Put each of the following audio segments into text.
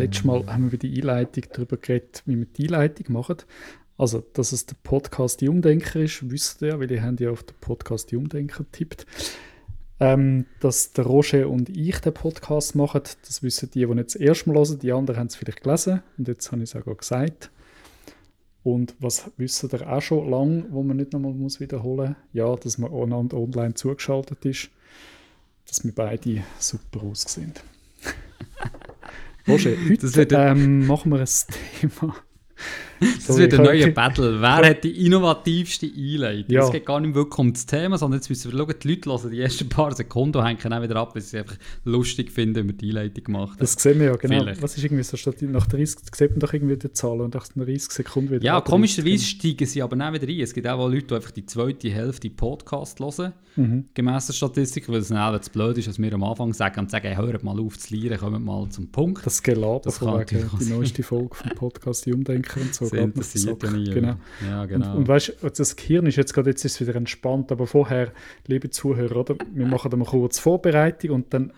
letzte Mal haben wir bei der Einleitung darüber geredet, wie wir die Einleitung machen. Also, dass es der Podcast Die Umdenker ist, wisst ihr weil ihr habt ja auf den Podcast Die Umdenker tippt. Ähm, dass der Roger und ich den Podcast machen, das wissen die, die nicht das erste Mal hören. Die anderen haben es vielleicht gelesen und jetzt habe ich es auch gesagt. Und was wissen ihr auch schon lange, wo man nicht nochmal muss wiederholen muss? Ja, dass man online zugeschaltet ist, dass wir beide super aussehen. Roger, heute ähm, machen wir ein Thema. Das wird ein neuer Battle. Wer hat die innovativste Einleitung? Ja. Es geht gar nicht wirklich um das Thema, sondern jetzt müssen wir schauen, die Leute hören die ersten paar Sekunden und hängen dann wieder ab, weil sie es einfach lustig finden, wenn wir die Einleitung gemacht haben. Das sehen wir ja, genau. Vielleicht. Was ist irgendwie so, statt nach 30 sieht man doch irgendwie die Zahlen und nach 30 Sekunden wieder Ja, komischerweise steigen sie aber dann wieder ein. Es gibt auch Leute, die einfach die zweite Hälfte Podcast hören, mhm. gemäss der Statistik, weil es dann zu blöd ist, was wir am Anfang sagen und sagen, hey, hört mal auf zu lernen, kommt mal zum Punkt. Das Gelaber das von wegen, die neueste Folge vom Podcast «Die Umdenker» und so interessiert ja nie. Genau. Ja, genau. Und, und weißt du, das Gehirn ist jetzt gerade jetzt ist wieder entspannt, aber vorher, liebe Zuhörer, oder? wir machen dann kurz Vorbereitung und dann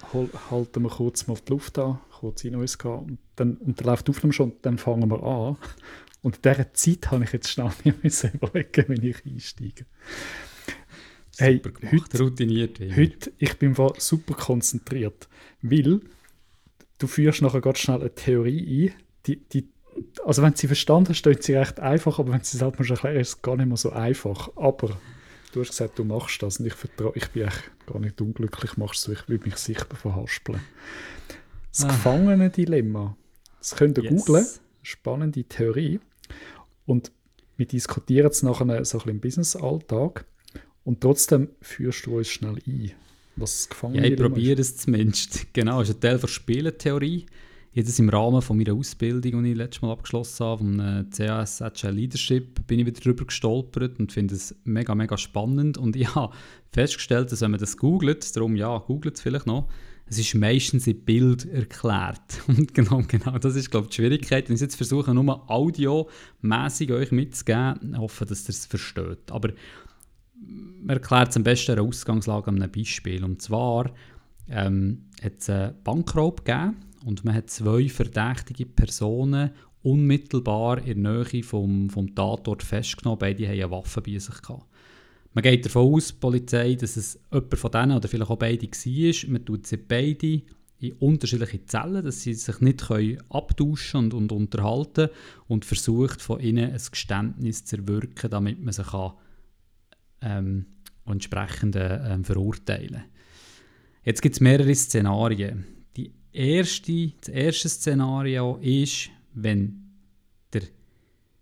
halten wir kurz mal die Luft an, kurz in uns gehen und dann, und dann läuft die Aufnahme schon und dann fangen wir an. Und in dieser Zeit habe ich jetzt schnell mir überlegen, wenn ich einsteige. Hey, gemacht, heute, routiniert. Heute, ich bin super konzentriert, weil du führst nachher ganz schnell eine Theorie ein, die, die also wenn sie verstanden hast, steht sie recht einfach, aber wenn sie es halt mal erklären, ist es gar nicht mehr so einfach. Aber du hast gesagt, du machst das und ich vertraue, ich bin echt gar nicht unglücklich, machst du, ich will mich sicher verhaspeln. Das ah. Gefangenen-Dilemma, das könnt ihr yes. googlen, spannende Theorie. Und wir diskutieren es nachher so ein bisschen im Business-Alltag und trotzdem führst du uns schnell ein. Was Gefangene ja, ich probiere es zumindest. Genau, das ist ein Teil der Spielentheorie jetzt im Rahmen von meiner Ausbildung, die ich letztes Mal abgeschlossen habe, vom äh, CAS Agile Leadership, bin ich wieder darüber gestolpert und finde es mega, mega spannend. Und ich habe festgestellt, dass wenn man das googelt, darum ja, googelt es vielleicht noch, es ist meistens in Bild erklärt. Und genau, genau, das ist, glaube ich, die Schwierigkeit. Wenn ich jetzt versuche, nur audiomäßig euch mitzugeben, hoffe, dass ihr es versteht. Aber man erklärt es am besten eine Ausgangslage an einem Beispiel. Und zwar ähm, hat es einen Bankraub gegeben und man hat zwei verdächtige Personen unmittelbar in der Nähe vom, vom Tatort festgenommen. Beide hatten eine Waffe bei sich. Gehabt. Man geht davon aus, die Polizei, dass es jemand von denen oder vielleicht auch beide war. Man tut sie beide in unterschiedliche Zellen, dass sie sich nicht können abtauschen und, und unterhalten und versucht von ihnen ein Geständnis zu erwirken, damit man sie kann, ähm, entsprechend ähm, verurteilen Jetzt gibt es mehrere Szenarien erste, das erste Szenario ist, wenn der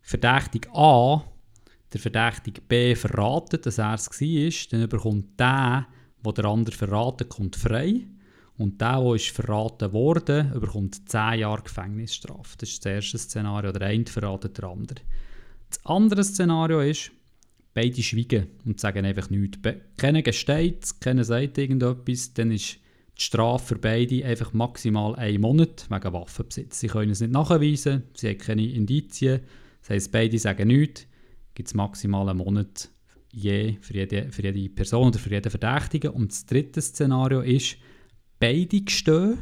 Verdächtige A der Verdächtige B verratet, dass er es war, dann bekommt der, der der andere verraten kommt frei. Und der, der ist verraten wurde, bekommt 10 Jahre Gefängnisstrafe. Das ist das erste Szenario. Der eine verratet der andere. Das andere Szenario ist, beide schweigen und sagen einfach nichts. Keiner gesteht, keiner sagt irgendetwas, dann ist die Strafe für beide einfach maximal einen Monat wegen Waffenbesitz. Sie können es nicht nachweisen, sie haben keine Indizien. Das heisst, beide sagen nichts, gibt es maximal einen Monat je für jede, für jede Person oder für jeden Verdächtigen. Und das dritte Szenario ist, beide gestehen,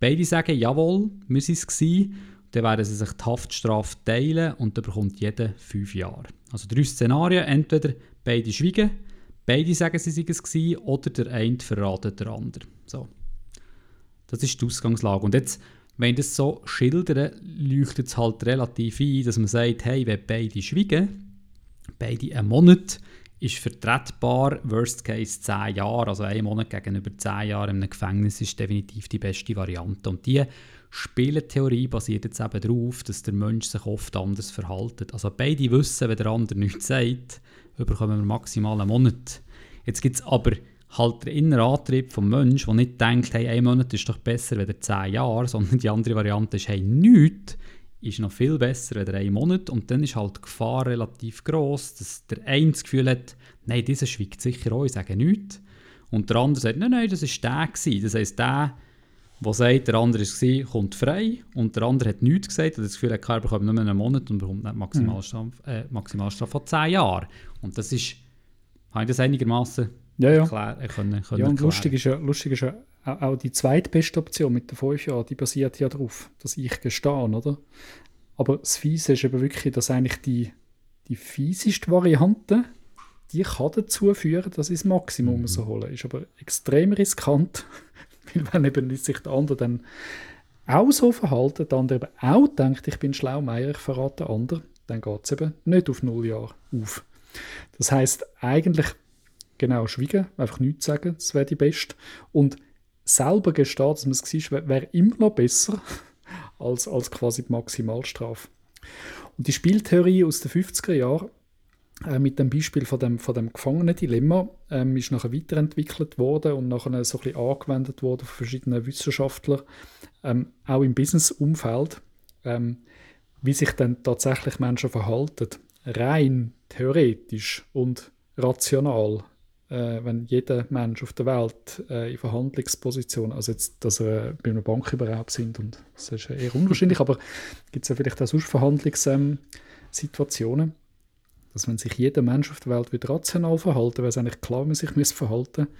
beide sagen, jawohl, müssen es gewesen. Dann werden sie sich die Haftstrafe teilen und dann bekommt jeder fünf Jahre. Also drei Szenarien, entweder beide schweigen, beide sagen, sie seien es gewesen, oder der eine verratet der andere. So. Das ist die Ausgangslage. Und jetzt, wenn ich das so schildere, leuchtet es halt relativ ein, dass man sagt, hey, wenn beide schweigen, beide einen Monat, ist vertretbar, worst case 10 Jahre, also ein Monat gegenüber 10 Jahren in einem Gefängnis ist definitiv die beste Variante. Und die Spielentheorie basiert jetzt eben darauf, dass der Mensch sich oft anders verhält. Also beide wissen, wenn der andere nichts sagt, bekommen wir maximal einen Monat. Jetzt gibt es aber halt der innere Antrieb vom Menschen, der nicht denkt, hey, ein Monat ist doch besser als zehn Jahre, sondern die andere Variante ist, hey, nichts ist noch viel besser als ein Monat und dann ist halt die Gefahr relativ groß, dass der eine das Gefühl hat, nein, dieser schweigt sicher auch, ich sage nichts. Und der andere sagt, nein, nein, das war der. Gewesen. Das heisst, der, der sagt, der andere war, kommt frei und der andere hat nichts gesagt und das Gefühl hat, er bekommt nur einen Monat und bekommt nicht Maximalstrafe, mhm. äh, Maximalstrafe von 10 Jahren. Und das ist, habe ich das einigermaßen ja, ja. Erklären, können, können ja, und lustig ist ja, lustig ist ja auch die zweitbeste Option mit den fünf Jahren, die basiert ja darauf, dass ich gestehe, oder? Aber das Fiese ist eben wirklich, dass eigentlich die, die fieseste Variante, die kann dazu führen, dass ich das Maximum mhm. so hole. Ist aber extrem riskant, weil wenn eben sich der andere dann auch so verhalten, der andere eben auch denkt, ich bin schlau, Meier, ich verrate den anderen, dann geht es eben nicht auf null Jahre auf. Das heißt eigentlich genau schweigen, einfach nichts sagen, das wäre die Beste. Und selber gestehen, dass man es war, wäre immer noch besser als, als quasi die Maximalstrafe. Und die Spieltheorie aus den 50er Jahren äh, mit dem Beispiel von dem, von dem Gefangenen-Dilemma ähm, ist nachher weiterentwickelt worden und nachher so ein bisschen angewendet worden von verschiedenen Wissenschaftlern, ähm, auch im Business-Umfeld, ähm, wie sich dann tatsächlich Menschen verhalten. Rein theoretisch und rational äh, wenn jeder Mensch auf der Welt äh, in Verhandlungsposition, also jetzt, dass er bei einer Bank überhaupt sind, und das ist eher unwahrscheinlich, aber gibt es ja vielleicht auch sonst Verhandlungssituationen, ähm, dass wenn sich jeder Mensch auf der Welt wieder rational verhalten, wäre es eigentlich klar, wie man sich verhalten müsste.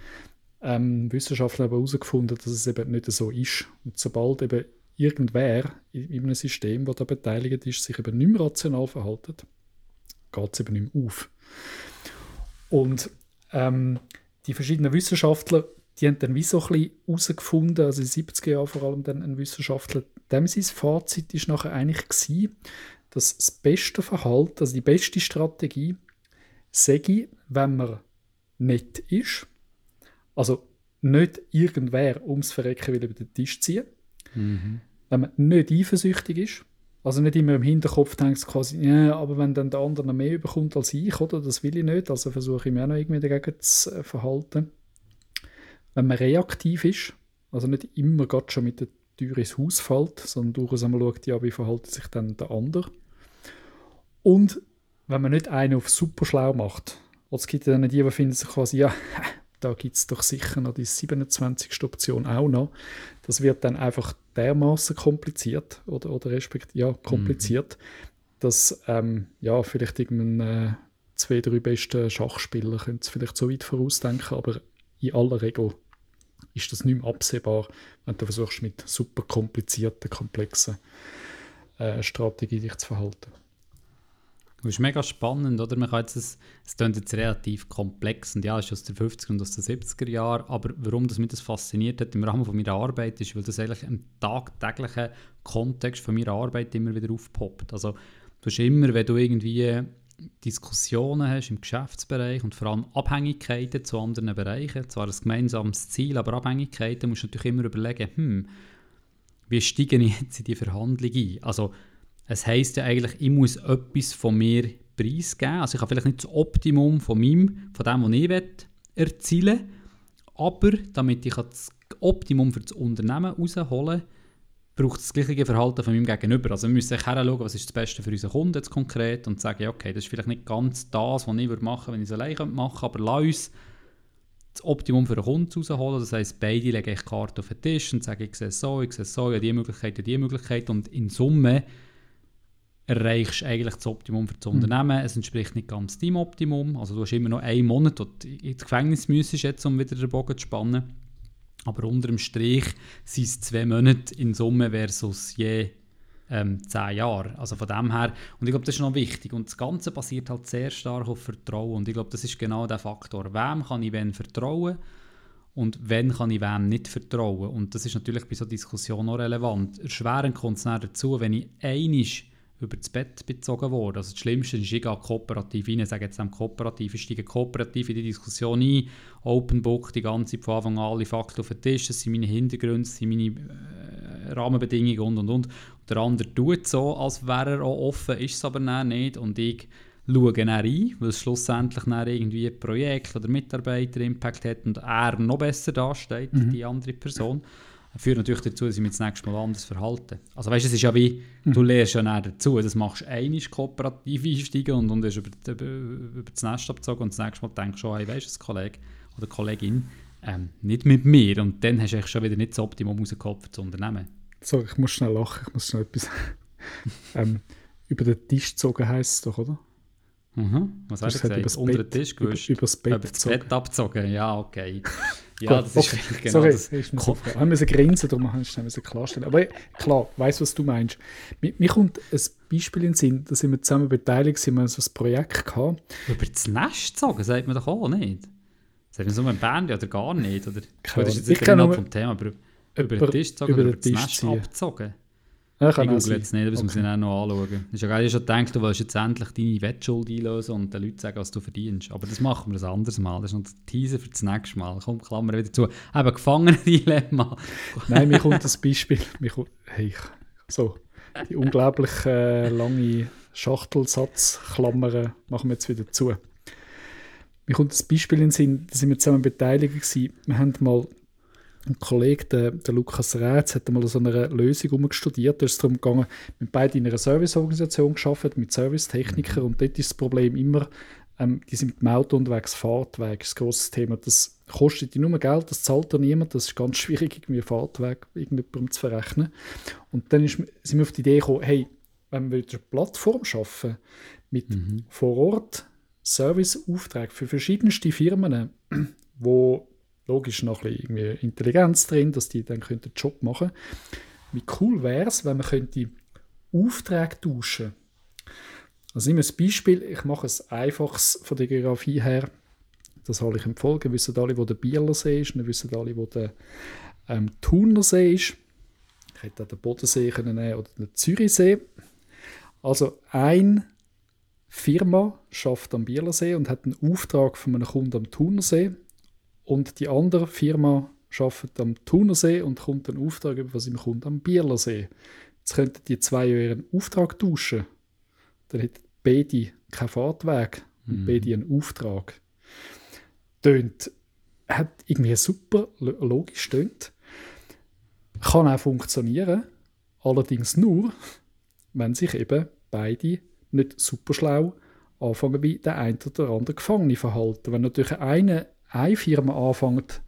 Ähm, Wissenschaftler haben herausgefunden, dass es eben nicht so ist. Und sobald eben irgendwer in, in einem System, das da beteiligt ist, sich eben nicht mehr rational verhalten, geht es eben nicht mehr auf. Und ähm, die verschiedenen Wissenschaftler, die haben dann wie so ein bisschen herausgefunden, also in den 70er Jahren vor allem dann ein Wissenschaftler, dem sein Fazit ist nachher eigentlich gewesen, dass das beste Verhalten, also die beste Strategie, sage wenn man nett ist, also nicht irgendwer ums Verrecken will über den Tisch ziehen, mhm. wenn man nicht eifersüchtig ist, also nicht immer im Hinterkopf denkst quasi, ja, aber wenn dann der andere noch mehr bekommt als ich, oder? Das will ich nicht, also versuche ich mich auch noch irgendwie dagegen zu äh, verhalten. Wenn man reaktiv ist, also nicht immer gerade schon mit der Tür ins Haus fällt, sondern durchaus einmal schaut, ja, wie verhält sich dann der andere. Und wenn man nicht einen auf super schlau macht, oder es gibt dann die, die finden sich quasi, ja, da gibt es doch sicher noch die 27. Option auch noch. Das wird dann einfach dermaßen kompliziert oder, oder respektive ja, kompliziert, mhm. dass ähm, ja, vielleicht irgendein äh, zwei, drei beste Schachspieler können es vielleicht so weit vorausdenken, aber in aller Regel ist das nicht mehr absehbar, wenn du versuchst mit super komplizierten, komplexen äh, Strategien dich zu verhalten. Das ist mega spannend, oder? Man kann jetzt, es, es klingt jetzt relativ komplex und ja, ist aus den 50er und aus den 70er Jahren, aber warum das mich das fasziniert hat im Rahmen von meiner Arbeit ist, weil das eigentlich im tagtäglichen Kontext von meiner Arbeit immer wieder aufpoppt. Also du hast immer, wenn du irgendwie Diskussionen hast im Geschäftsbereich und vor allem Abhängigkeiten zu anderen Bereichen, zwar ein gemeinsames Ziel, aber Abhängigkeiten musst du natürlich immer überlegen, hm, wie steige ich jetzt in die Verhandlung ein? Also es heisst ja eigentlich, ich muss etwas von mir preisgeben. Also ich habe vielleicht nicht das Optimum von meinem, von dem, was ich will, erzielen aber damit ich das Optimum für das Unternehmen herausholen kann, braucht es das gleiche Verhalten von meinem Gegenüber. Also wir müssen schauen, was ist das Beste für unseren Kunden jetzt konkret und sagen, okay, das ist vielleicht nicht ganz das, was ich machen würde, wenn ich es alleine machen könnte, aber lass uns das Optimum für den Kunden herausholen. Das heisst, beide legen ich Karte auf den Tisch und sagen, ich sehe es so, ich sehe es so, ich habe diese Möglichkeit, ich habe diese Möglichkeit und in Summe erreichst du eigentlich das Optimum für das mhm. Unternehmen. Es entspricht nicht ganz deinem Optimum. Also du hast immer noch einen Monat, wo du ins Gefängnis müsstest, jetzt, um wieder den Bogen zu spannen. Aber unter dem Strich sind es zwei Monate in Summe versus je ähm, zehn Jahre. Also von dem her, und ich glaube, das ist noch wichtig. Und das Ganze basiert halt sehr stark auf Vertrauen. Und ich glaube, das ist genau der Faktor. Wem kann ich wen vertrauen? Und wenn kann ich wem nicht vertrauen? Und das ist natürlich bei so Diskussionen auch relevant. Erschwerend kommt es dazu, wenn ich einig über das Bett bezogen worden. Also das Schlimmste ist, ich gehe kooperativ rein, sage jetzt kooperativ, ich steige kooperativ in die Diskussion ein, Open Book, die ganze von Anfang an alle Fakten auf den Tisch, das sind meine Hintergründe, das sind meine äh, Rahmenbedingungen und und und. Der andere tut so, als wäre er auch offen, ist es aber nicht und ich schaue dann rein, weil es schlussendlich dann irgendwie ein Projekt oder Mitarbeiter-Impact hat und er noch besser dasteht, mhm. die andere Person führt natürlich dazu, dass ich mich das nächste Mal anders verhalte. Also weißt, es ist ja wie, du lernst ja dazu, das machst du einmal kooperativ einsteigen und, und hast über, über, über das Nest abgezogen und das nächste Mal denkst du schon, hey, weißt du, das Kollege oder Kollegin, ähm, nicht mit mir und dann hast du schon wieder nicht das Optimum rausgeholt für das Unternehmen. So, ich muss schnell lachen, ich muss schnell etwas... ähm, über den Tisch gezogen heisst es doch, oder? Mhm. Was hast du gesagt, übers Unter Bett- den Tisch über- gewischt? übers Bett Über das. Bett abgezogen, ja, okay. Ja, Gut, das ist okay. genau Sorry, das. ist so Wir haben müssen grinsen, darum haben wir müssen klarstellen. Aber klar, weißt du, was du meinst. Mir, mir kommt ein Beispiel in den Sinn, da sind wir zusammen beteiligt, sind wir so ein Projekt gehabt. Über das Nest gezogen, sagt man doch auch nicht. Sagt man so ein Band oder gar nicht? Oder? Keine Gut, das ist Ahnung. jetzt Ich nicht vom Thema, aber über über- den Tisch gezogen über über das Nest abgezogen. Ich auch google jetzt nicht, das muss Okay. ich dann noch anschauen. Das ist ja geil, ich schon gedacht, du willst jetzt endlich deine Wettschuld einlösen und den Leuten sagen, was du verdienst. Aber das machen wir ein anderes Mal. Das ist noch der Teaser für das nächste Mal. Komm, Klammer wieder zu. Eben, Gefangenen-Dilemma. Nein, mir kommt das Beispiel. Mir kommt, hey, ich- so, die unglaublich äh, lange Schachtelsatzklammern machen wir jetzt wieder zu. Mir kommt das Beispiel in den Sinn, da sind wir zusammen beteiligt gewesen. Wir haben mal, ein Kollege, der, der Lukas Rätz, hat mal so eine Lösung umgestudiert. Da ist es darum gegangen, wir haben beide in einer Serviceorganisation gearbeitet, mit Servicetechnikern und dort ist das Problem immer, ähm, die sind mit dem Auto unterwegs, Fahrtweg ist ein grosses Thema. Das kostet die nur Geld, das zahlt da niemand. Das ist ganz schwierig, irgendwie Fahrtweg irgendjemandem zu verrechnen. Und dann ist, sind wir auf die Idee gekommen, hey, wenn wir eine Plattform schaffen mit vor Ort Serviceaufträgen für verschiedenste Firmen, wo logisch noch ein bisschen irgendwie Intelligenz drin, dass die dann den Job machen Wie cool wäre es, wenn man könnte Aufträge tauschen Also nehmen wir ein Beispiel, ich mache es einfaches von der Geografie her, das soll ich empfehlen, wir wissen alle, wo der Bielersee ist, wir wissen alle, wo der ähm, Thunersee ist. Ich hätte auch den Bodensee können nehmen oder den Zürichsee. Also ein Firma schafft am Bielersee und hat einen Auftrag von einem Kunden am Thunersee und die andere Firma schafft am Thunersee und kommt einen Auftrag über was im Kunden am Bielersee. Jetzt könnten die zwei ja ihren Auftrag tauschen. Dann hätten beide keinen Fahrtweg und beide einen Auftrag. Tönt, hat irgendwie super lo- logisch tönt. Kann auch funktionieren, allerdings nur, wenn sich eben beide nicht super schlau anfangen, wie der eine oder andere Gefangene verhalten. Wenn natürlich eine, eine Firma anfängt,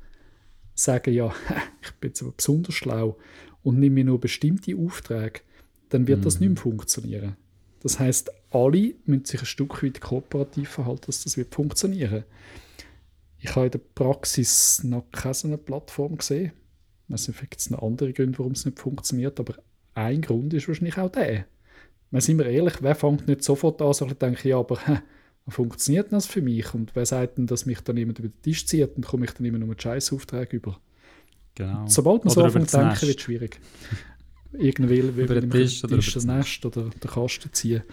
sagen, ja, ich bin jetzt aber besonders schlau und nehme mir nur bestimmte Aufträge, dann wird das nicht mehr funktionieren. Das heißt, alle müssen sich ein Stück weit kooperativ verhalten, dass das wird funktionieren. Ich habe in der Praxis noch keine Plattform gesehen. Ich weiß nicht, vielleicht gibt es noch andere Gründe, warum es nicht funktioniert, aber ein Grund ist wahrscheinlich auch der. Wenn sind wir ehrlich, wer fängt nicht sofort an, so zu denken, ja, aber funktioniert das für mich? Und wer sagt denn, dass mich dann jemand über den Tisch zieht und komme ich dann immer nur einen Scheißaufträge über? Genau. Sobald man so anfängt zu denken, wird es schwierig. Irgendwie will Über den Tisch oder über das Nest oder den Kasten ziehen.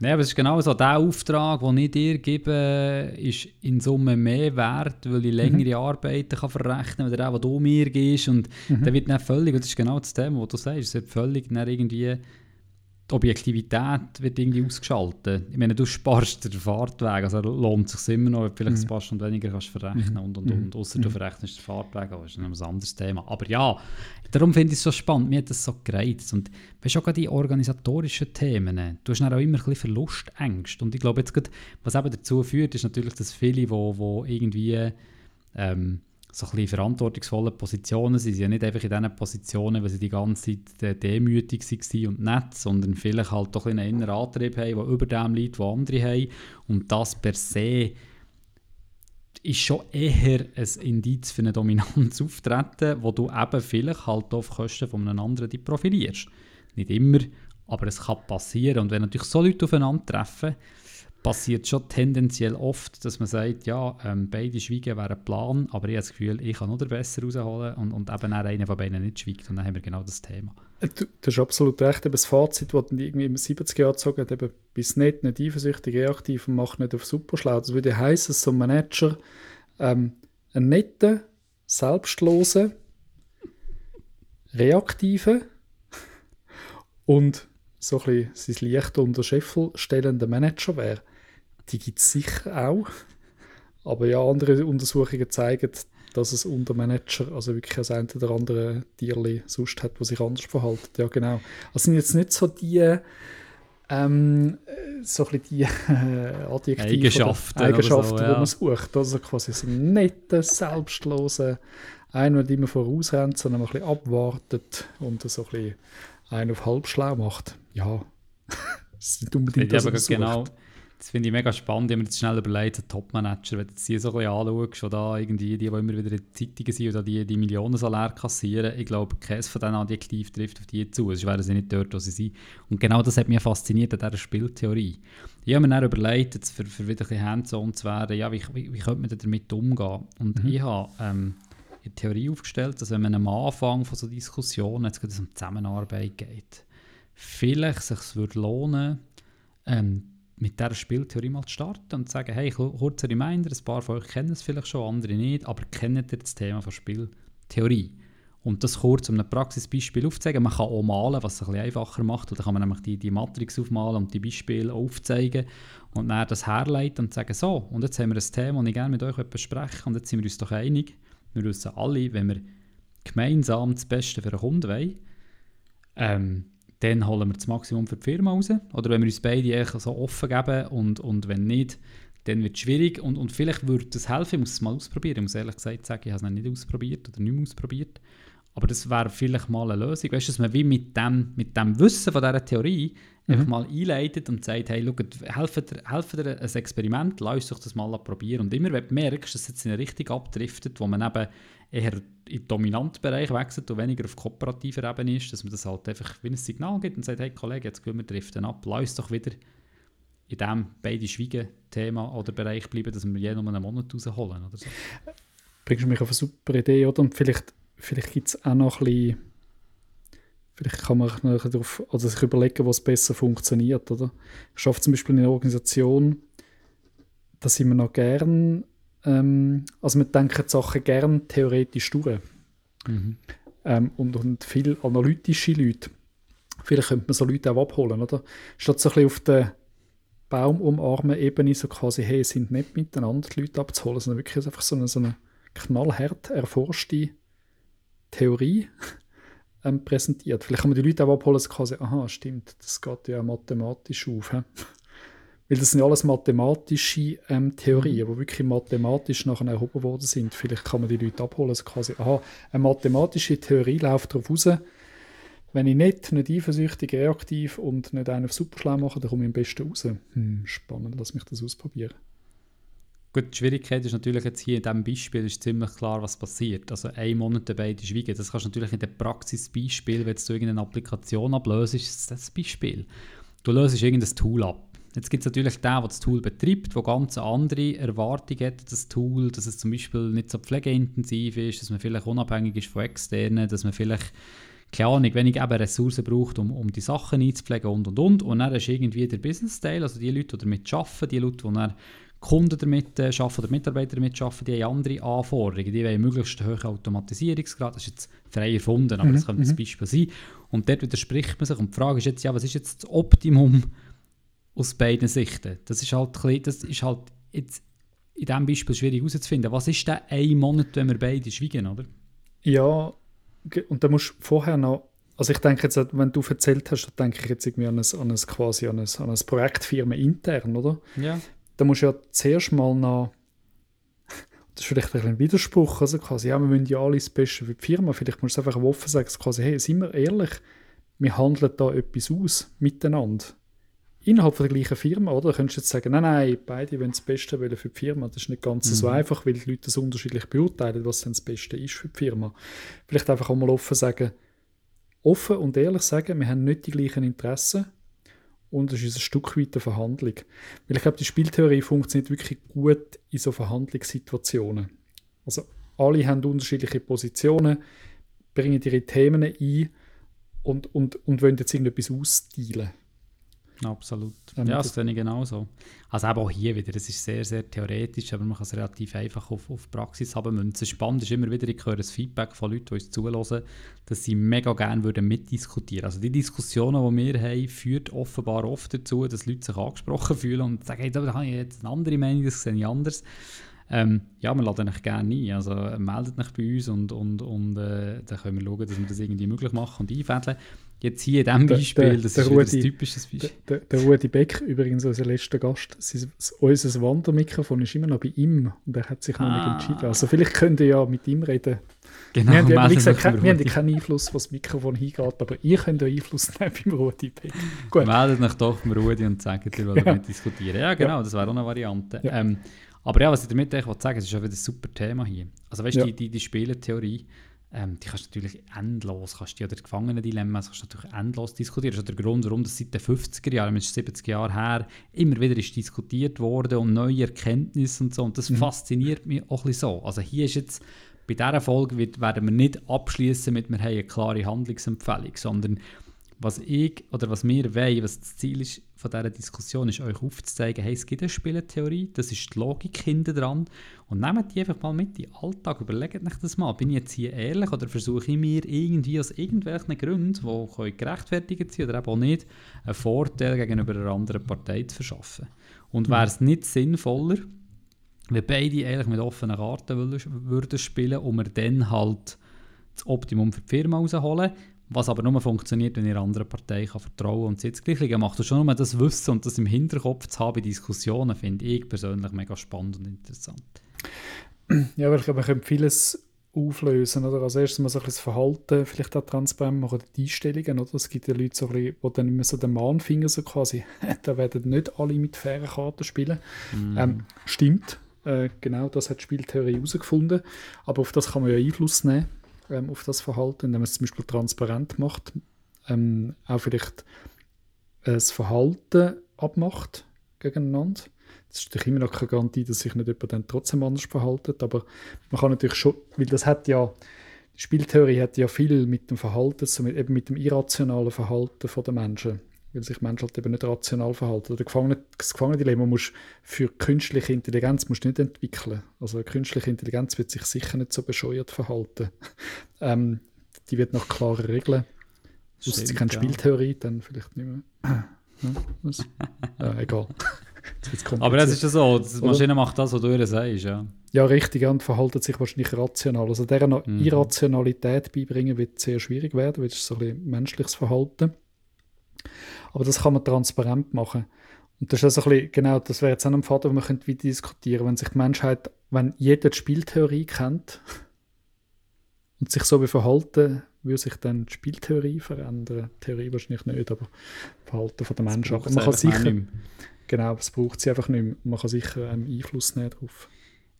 Nein, aber es ist genau so, der Auftrag, den ich dir gebe, ist in Summe mehr wert, weil ich längere Arbeiten kann verrechnen kann, oder der, den du mir gibst. Und der wird dann völlig, das ist genau das Thema, was du sagst, es wird völlig dann irgendwie, die Objektivität wird irgendwie ausgeschaltet. Ich meine, du sparst den Fahrtweg, also lohnt es sich immer noch, vielleicht ein paar Stunden weniger kannst verrechnen und, und, und. Außer du verrechnest den Fahrtweg, aber das ist ein anderes Thema. Aber ja, darum finde ich es so spannend, mir hat das so gereizt. Und weißt du, auch gerade die organisatorischen Themen, du hast dann auch immer ein bisschen Verlustängste. Und ich glaube jetzt gerade, was eben dazu führt, ist natürlich, dass viele, wo, wo irgendwie ähm, so ein bisschen verantwortungsvolle Positionen sie sind ja nicht einfach in diesen Positionen, weil sie die ganze Zeit äh, demütig waren und nett, sondern vielleicht halt doch ein einen inneren Antrieb haben, der über dem liegt, wo andere haben. Und das per se ist schon eher ein Indiz für ein dominantes Auftreten, wo du eben vielleicht halt auf Kosten von einem anderen dich profilierst. Nicht immer, aber es kann passieren. Und wenn natürlich so Leute aufeinandertreffen, passiert schon tendenziell oft, dass man sagt, ja, ähm, beide schweigen wäre ein Plan, aber ich habe das Gefühl, ich kann noch den besser rausholen und, und eben auch einer von beiden nicht schweigt. Und dann haben wir genau das Thema. Du, du hast absolut recht. Eben das Fazit, das dann irgendwie im 70 Jahren gezogen hat, eben, bist nicht, nicht eifersüchtig, reaktiv und mach nicht auf superschlau. Das würde heißen, so ein Manager, ähm, einen netten, selbstlosen, reaktiven und so ein bisschen sein Licht unter Scheffel stellenden Manager wäre. Die gibt es sicher auch. Aber ja, andere Untersuchungen zeigen, dass es unter Manager also wirklich das eine oder andere Tierli sonst hat, was sich anders verhalten. Ja, genau. Also sind jetzt nicht so die ähm, so ein bisschen die äh, Adjektive Eigenschaften Eigenschaften, so, die man sucht. Also quasi so einen netten, selbstlosen, einen, der immer vorausrennt, sondern ein bisschen abwartet und so ein bisschen einen auf halb schlau macht. Ja, das ist nicht unbedingt das, was genau. Das finde ich mega spannend. Ich habe mir jetzt schnell überlegt, ein Top-Manager, wenn du die so ein bisschen anschaust, da irgendwie die, die immer wieder in Zeitungen sind oder die, die Millionen Salär kassieren, ich glaube, keines von diesen Adjektiven trifft auf die zu. Sonst wären sie nicht dort, wo sie sind. Und genau das hat mich fasziniert an dieser Spieltheorie. Ich habe mir dann überlegt, jetzt für, für wieder ein bisschen hands-on zu werden, ja, wie, wie, wie könnte man damit umgehen? Und mhm. ich habe ähm, eine Theorie aufgestellt, dass wenn man am Anfang von so Diskussionen, jetzt es um Zusammenarbeit geht, vielleicht sich würde lohnen, ähm, mit dieser Spieltheorie mal zu starten und zu sagen, hey, kurzer Reminder, ein paar von euch kennen es vielleicht schon, andere nicht, aber kennt ihr das Thema von Spieltheorie? Und das kurz um ein Praxisbeispiel aufzuzeigen. Man kann auch malen, was es ein bisschen einfacher macht. Oder kann man nämlich die, die Matrix aufmalen und die Beispiele aufzeigen und dann das herleiten und sagen, so, und jetzt haben wir ein Thema, das ich gerne mit euch besprechen und jetzt sind wir uns doch einig. Wir wissen alle, wenn wir gemeinsam das Beste für einen Kunden wollen, ähm, dann holen wir das Maximum für die Firma raus. Oder wenn wir uns beide so offen geben und, und wenn nicht, dann wird es schwierig. Und, und vielleicht würde das helfen, ich muss es mal ausprobieren. Ich muss ehrlich gesagt sagen, ich habe es noch nicht ausprobiert oder nicht mehr ausprobiert. Aber das wäre vielleicht mal eine Lösung. Weißt du, dass man wie mit dem, mit dem Wissen von dieser Theorie mhm. einfach mal einleitet und sagt, hey, schaut, helft dir, helft dir ein Experiment, lass uns das mal probieren. Und immer, wenn du merkst, dass es jetzt in eine Richtung abdriftet, wo man eben eher in den dominanten Bereich wechselt und weniger auf kooperativer Ebene ist, dass man das halt einfach wie ein Signal gibt und sagt, hey Kollege, jetzt gehen wir driften ab, lass uns doch wieder in diesem beide schweigen Thema oder Bereich bleiben, dass wir jeden um einen Monat rausholen oder so. Bringst du mich auf eine super Idee, oder? Und vielleicht, vielleicht gibt es auch noch ein bisschen Vielleicht kann man darauf, also sich überlegen, was besser funktioniert, oder? Ich schaffe zum Beispiel in einer Organisation, da sind wir noch gern ähm, also wir denken die Sachen gerne theoretisch durch. Mhm. Ähm, und, und viele analytische Leute, vielleicht könnte man so Leute auch abholen, oder? Statt so ein bisschen auf der Baumumarmen Ebene so quasi, hey, sind nicht miteinander die Leute abzuholen, sondern wirklich einfach so eine, so eine knallhart erforschte Theorie ähm, präsentiert. Vielleicht kann man die Leute auch abholen, so quasi, aha, stimmt, das geht ja mathematisch auf. He? Weil das sind ja alles mathematische ähm, Theorien, mhm. die wirklich mathematisch nachher erhoben worden sind. Vielleicht kann man die Leute abholen, also quasi, aha, eine mathematische Theorie läuft darauf raus, wenn ich nicht, nicht eifersüchtig, reaktiv und nicht einen auf Superschlau mache, dann komme ich am besten raus. Hm, spannend, lass mich das ausprobieren. Gut, die Schwierigkeit ist natürlich jetzt hier in diesem Beispiel ist ziemlich klar, was passiert. Also ein Monat dabei die schweigen. Das kannst du natürlich in der Praxisbeispiel, wenn du irgendeine Applikation ablöst, ist das Beispiel. Du löst irgendein Tool ab. Jetzt gibt es natürlich den, der das Tool betreibt, der ganz andere Erwartungen hat, das Tool, dass es zum Beispiel nicht so pflegeintensiv ist, dass man vielleicht unabhängig ist von externen, dass man vielleicht, keine Ahnung, wenig eben Ressourcen braucht, um, um die Sachen einzupflegen und und und. Und dann ist irgendwie der Business-Teil, also die Leute, die damit arbeiten, die Leute, die dann Kunden damit äh, arbeiten oder Mitarbeiter damit arbeiten, die haben andere Anforderungen. Die wollen möglichst hohen Automatisierungsgrad. Das ist jetzt frei erfunden, aber mhm. das könnte ein mhm. Beispiel sein. Und dort widerspricht man sich. Und die Frage ist jetzt, ja, was ist jetzt das Optimum aus beiden Sichten. Das ist halt, das ist halt jetzt in diesem Beispiel schwierig herauszufinden. Was ist denn ein Monat, wenn wir beide schweigen, oder? Ja, und da musst du vorher noch, also ich denke jetzt, wenn du erzählt hast, dann denke ich jetzt irgendwie an ein, an ein quasi an ein, an ein Projektfirma intern, oder? Ja. Da musst du ja zuerst mal noch, das ist vielleicht ein Widerspruch, also quasi, ja, wir müssen ja alles das Beste für die Firma, vielleicht musst du einfach offen sagen, quasi, hey, sind wir ehrlich, wir handeln da etwas aus miteinander innerhalb der gleichen Firma, oder? Da könntest du jetzt sagen, nein, nein, beide wollen das Beste wollen für die Firma. Das ist nicht ganz mhm. so einfach, weil die Leute das unterschiedlich beurteilen, was denn das Beste ist für die Firma. Vielleicht einfach auch mal offen sagen, offen und ehrlich sagen, wir haben nicht die gleichen Interessen und es ist ein Stück weit eine Verhandlung. Weil ich glaube, die Spieltheorie funktioniert wirklich gut in so Verhandlungssituationen. Also alle haben unterschiedliche Positionen, bringen ihre Themen ein und, und, und wollen jetzt irgendetwas ausdealen. Absolut. Ähm, ja, das sehe ich genauso. Also eben auch hier wieder, es ist sehr, sehr theoretisch, aber man kann es relativ einfach auf, auf Praxis es spannend ist immer wieder, ich höre das Feedback von Leuten, die uns zuhören, dass sie mega gerne würden mitdiskutieren Also die Diskussionen, die wir haben, führt offenbar oft dazu, dass Leute sich angesprochen fühlen und sagen, hey, da habe ich jetzt eine andere Meinung, das sehe ich anders. Ähm, ja, wir laden euch gerne ein. Also äh, meldet euch bei uns und, und, und äh, dann können wir schauen, dass wir das irgendwie möglich machen und einfädeln. Jetzt hier in diesem Der- Beispiel, der- das der ist wieder Rudi- ein typisches Der, Beispiel. der, der Rudi Beck, übrigens unser letzter Gast, sein, unser Wandermikrofon ist immer noch bei ihm und er hat sich noch Ah. nicht entschieden. Also vielleicht könnt ihr ja mit ihm reden. Genau, wir haben, ja, wie gesagt, kein, wir haben ja keinen Einfluss, was das Mikrofon hingeht, aber ihr könnt ja Einfluss nehmen beim Rudi Beck. Gut. Meldet euch doch beim Rudi und sagt, ihr wollt Ja. damit diskutieren. Ja, genau, das wäre auch eine Variante. Ja. Ähm, aber ja, was ich damit eigentlich sagen will, es ist schon wieder ein super Thema hier. Also weißt du, Ja. die, die, die Spieletheorie, ähm, die kannst du natürlich endlos, kannst oder die Gefangenendilemma, das kannst natürlich endlos diskutieren. Das ist der Grund, warum das seit den 50er Jahren, ist 70 Jahre her, immer wieder ist diskutiert worden und neue Erkenntnisse und so. Und das Mhm. fasziniert mich auch ein bisschen so. Also hier ist jetzt, bei dieser Folge wird, werden wir nicht abschließen mit, wir haben eine klare Handlungsempfehlung, sondern was ich oder was wir wollen, was das Ziel ist von dieser Diskussion, ist euch aufzuzeigen, hey, es gibt eine Spieletheorie, das ist die Logik hinter dran. Und nehmt die einfach mal mit in den Alltag, überlegt euch das mal, bin ich jetzt hier ehrlich oder versuche ich mir irgendwie aus irgendwelchen Gründen, die gerechtfertigt sein oder eben auch nicht, einen Vorteil gegenüber einer anderen Partei zu verschaffen. Und wäre es nicht sinnvoller, wenn beide eigentlich mit offenen Karten würden, würden spielen und wir dann halt das Optimum für die Firma rausholen, was aber nur funktioniert, wenn ihr anderen Partei kann vertrauen und Gleiche macht. Und schon nur das Wissen und das im Hinterkopf zu haben bei Diskussionen, finde ich persönlich mega spannend und interessant. Ja, weil ich glaube, man könnte vieles auflösen. Oder? Als erstes mal so ein bisschen das Verhalten, vielleicht auch transparent machen, oder die Einstellungen. Oder? Es gibt ja Leute, so ein bisschen, die dann immer so den Mahnfinger so quasi, da werden nicht alle mit fairen Karten spielen. Ähm, stimmt, äh, genau, das hat die Spieltheorie herausgefunden. Aber auf das kann man ja Einfluss nehmen, ähm, auf das Verhalten, indem man es zum Beispiel transparent macht. Ähm, auch vielleicht äh, das Verhalten abmacht gegeneinander. Das ist natürlich immer noch keine Garantie, dass sich nicht jemand dann trotzdem anders verhaltet, aber man kann natürlich schon, weil das hat ja, die Spieltheorie hat ja viel mit dem Verhalten, so mit, eben mit dem irrationalen Verhalten der Menschen, weil sich Menschen halt eben nicht rational verhalten. Oder Gefangene, das Gefangenendilemma musst für künstliche Intelligenz musst nicht entwickeln. Also künstliche Intelligenz wird sich sicher nicht so bescheuert verhalten. ähm, die wird nach klaren Regeln, Außer sie keine ja. Spieltheorie, dann vielleicht nicht mehr. Ja, egal. Aber es kompliziert. ist ja so, die? Maschine macht das, was du ihr sagst. Ja. Ja, richtig, ja, und verhalten sich wahrscheinlich rational. Also deren Mhm. Irrationalität beibringen wird sehr schwierig werden, weil das ist so ein menschliches Verhalten. Aber das kann man transparent machen. Und das ist also ein bisschen, genau, das wäre jetzt auch ein Vater, wo man könnte wieder diskutieren, wenn sich die Menschheit, wenn jeder die Spieltheorie kennt und sich so wie verhalten, würde sich dann die Spieltheorie verändern. Theorie wahrscheinlich nicht, aber Verhalten von der Aber man kann sicher, genau, es braucht sie einfach nicht mehr. Man kann sicher ähm, Einfluss nehmen darauf.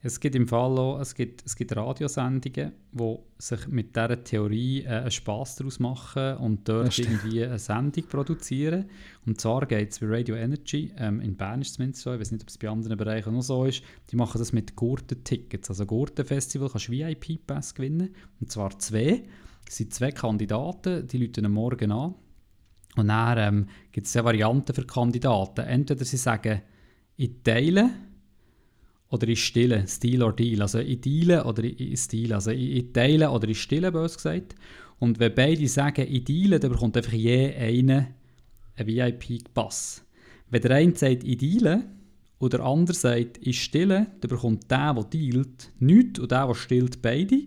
Es gibt im Fall auch, es gibt, es gibt Radiosendungen, die sich mit dieser Theorie äh, einen Spass daraus machen und dort irgendwie eine Sendung produzieren. Und zwar geht es bei Radio Energy, ähm, in Bern ist es zumindest so, ich weiß nicht, ob es bei anderen Bereichen noch so ist, die machen das mit Gurten-Tickets. Also Gurten-Festival kannst du VIP-Pass gewinnen, und zwar zwei. Es sind zwei Kandidaten, die rufen am Morgen an. Und dann ähm, gibt es ja Varianten für Kandidaten. Entweder sie sagen, ich teile oder ich stille, Stil or Deal. Also ich deale oder ich, ich Stil. Also ich, teile oder ich stille, bös gesagt. Und wenn beide sagen, ich deale, dann bekommt einfach je einen VIP-Pass. Wenn der eine sagt, ich deale, und der andere sagt, ich stille, dann bekommt der, der dealt, nichts und der, der stillt, beide.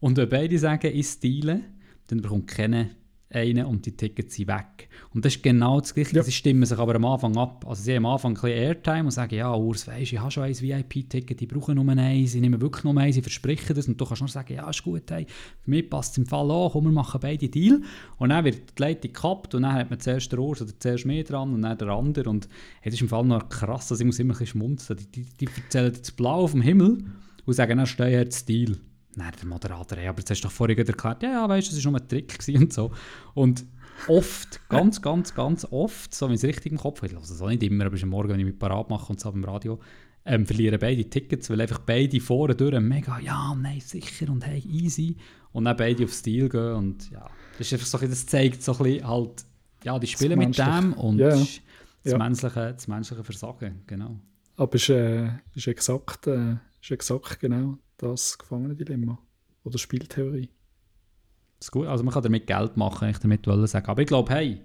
Und wenn beide sagen, ich steale, dann bekommt keiner einen und die Tickets sind weg. Und das ist genau das Gleiche. Ja. Sie stimmen sich aber am Anfang ab. Also sie haben am Anfang ein bisschen Airtime und sagen, ja, Urs, weisst, ich habe schon ein VIP-Ticket, ich brauche nur eins, ich nehme wirklich nur eins, ich verspreche das. Und du kannst nur sagen, ja, ist gut, hey, für mich passt es im Fall an, komm, wir machen beide Deal. Und dann wird die Leitung gekappt und dann hat man zuerst den Urs oder zuerst mehr dran und dann der andere. Und hey, das ist im Fall noch krass, also ich muss immer ein bisschen schmunzeln. Die, die, die erzählen das Blau auf dem Himmel und sagen, dann steht jetzt Deal. Nein, der Moderator, aber jetzt hast du doch vorhin erklärt, ja, ja, weißt du, das war nur ein Trick und so. Und oft, ganz, ganz, ganz oft, so wie ich es richtig im Kopf habe, ich höre es auch nicht immer, aber am Morgen, wenn ich mich parat mache und so beim Radio, ähm, verlieren beide Tickets, weil einfach beide vorne durch mega, ja, nein, sicher und hey, easy. Und dann beide auf Stil gehen und ja, das, ist einfach so, das zeigt so ein bisschen halt, ja, die spielen mit dem und ja. das, Ja. Menschliche, das menschliche Versagen, genau. Aber es ist, äh, ist, exakt, äh, ist exakt genau das Gefangenendilemma. Oder Spieltheorie. Das ist gut, also man kann damit Geld machen, ich damit wollen sagen. Aber ich glaube, hey,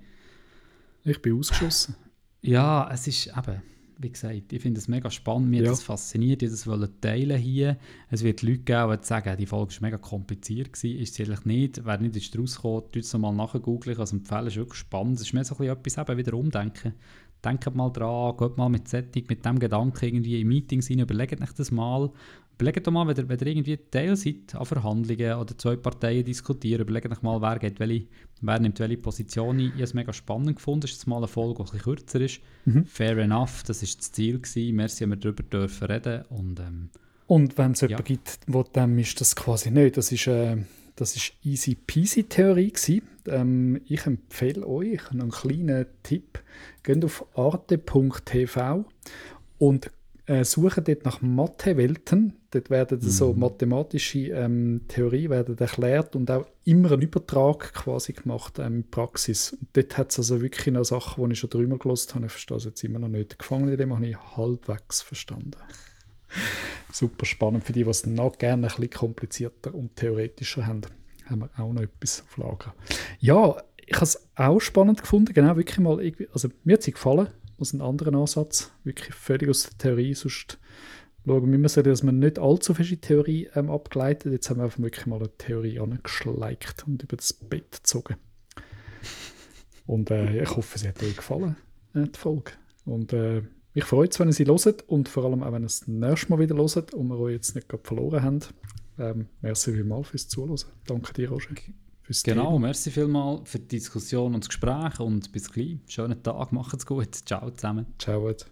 Ich bin ausgeschossen. Ja, es ist eben, wie gesagt, ich finde es mega spannend, mich Ja. das fasziniert, ich wollte das wollen teilen hier. Es wird Leute geben, die sagen, die Folge war mega kompliziert, gewesen. ist sie eigentlich nicht. Wer nicht ist rausgekommen, tut es mal nachgoogeln, also empfehlen, ist wirklich spannend. Es ist mehr so ein bisschen etwas eben wieder umdenken. Denkt mal dran, geht mal mit Setting, mit dem Gedanken irgendwie in Meetings rein, überlegt euch das mal. Überlegt doch mal, wenn ihr, wenn ihr irgendwie Teil seid an Verhandlungen oder zwei Parteien diskutieren, überlegt euch mal, wer, geht welche, wer nimmt welche Position ein. Ich habe es mega spannend gefunden. Ist jetzt mal eine Folge, die ein bisschen kürzer ist. Mhm. Fair enough, das war das Ziel. Gewesen. Merci, haben wir darüber dürfen reden. Und, ähm, Und wenn es Ja. jemanden gibt, wo dem ist das quasi nicht. Das ist, äh, das ist easy peasy Theorie. Ähm, ich empfehle euch einen kleinen Tipp. Geht auf arte.tv und äh, suchen dort nach Mathewelten. Dort werden so Mhm. mathematische ähm, Theorien werden erklärt und auch immer ein Übertrag quasi gemacht ähm, in Praxis. Und dort hat es also wirklich noch Sachen, die ich schon drüber gelost habe. Ich verstehe es jetzt immer noch nicht. Gefangen in dem habe ich halbwegs verstanden. Super spannend für die, es noch gerne ein bisschen komplizierter und theoretischer haben. Haben wir auch noch etwas auf Lager. Ja, ich habe es auch spannend gefunden. Genau, wirklich mal also mir hat sie gefallen, aus einem anderen Ansatz. Wirklich völlig aus der Theorie. Sonst schauen wir immer so, dass man nicht allzu viele Theorie ähm, abgeleitet. Jetzt haben wir einfach wirklich mal eine Theorie angeschleicht und über das Bett gezogen. Und äh, ich hoffe, sie hat euch gefallen, äh, die Folge. Und äh, mich freut es, wenn ihr sie hört und vor allem auch, wenn ihr es das nächste Mal wieder hört und wir euch jetzt nicht verloren haben. Ähm, merci vielmals fürs Zuhören. Danke dir, Roger. Fürs genau, merci vielmals für die Diskussion und das Gespräch und bis gleich. Schönen Tag, macht's gut. Ciao zusammen. Thema. Ciao.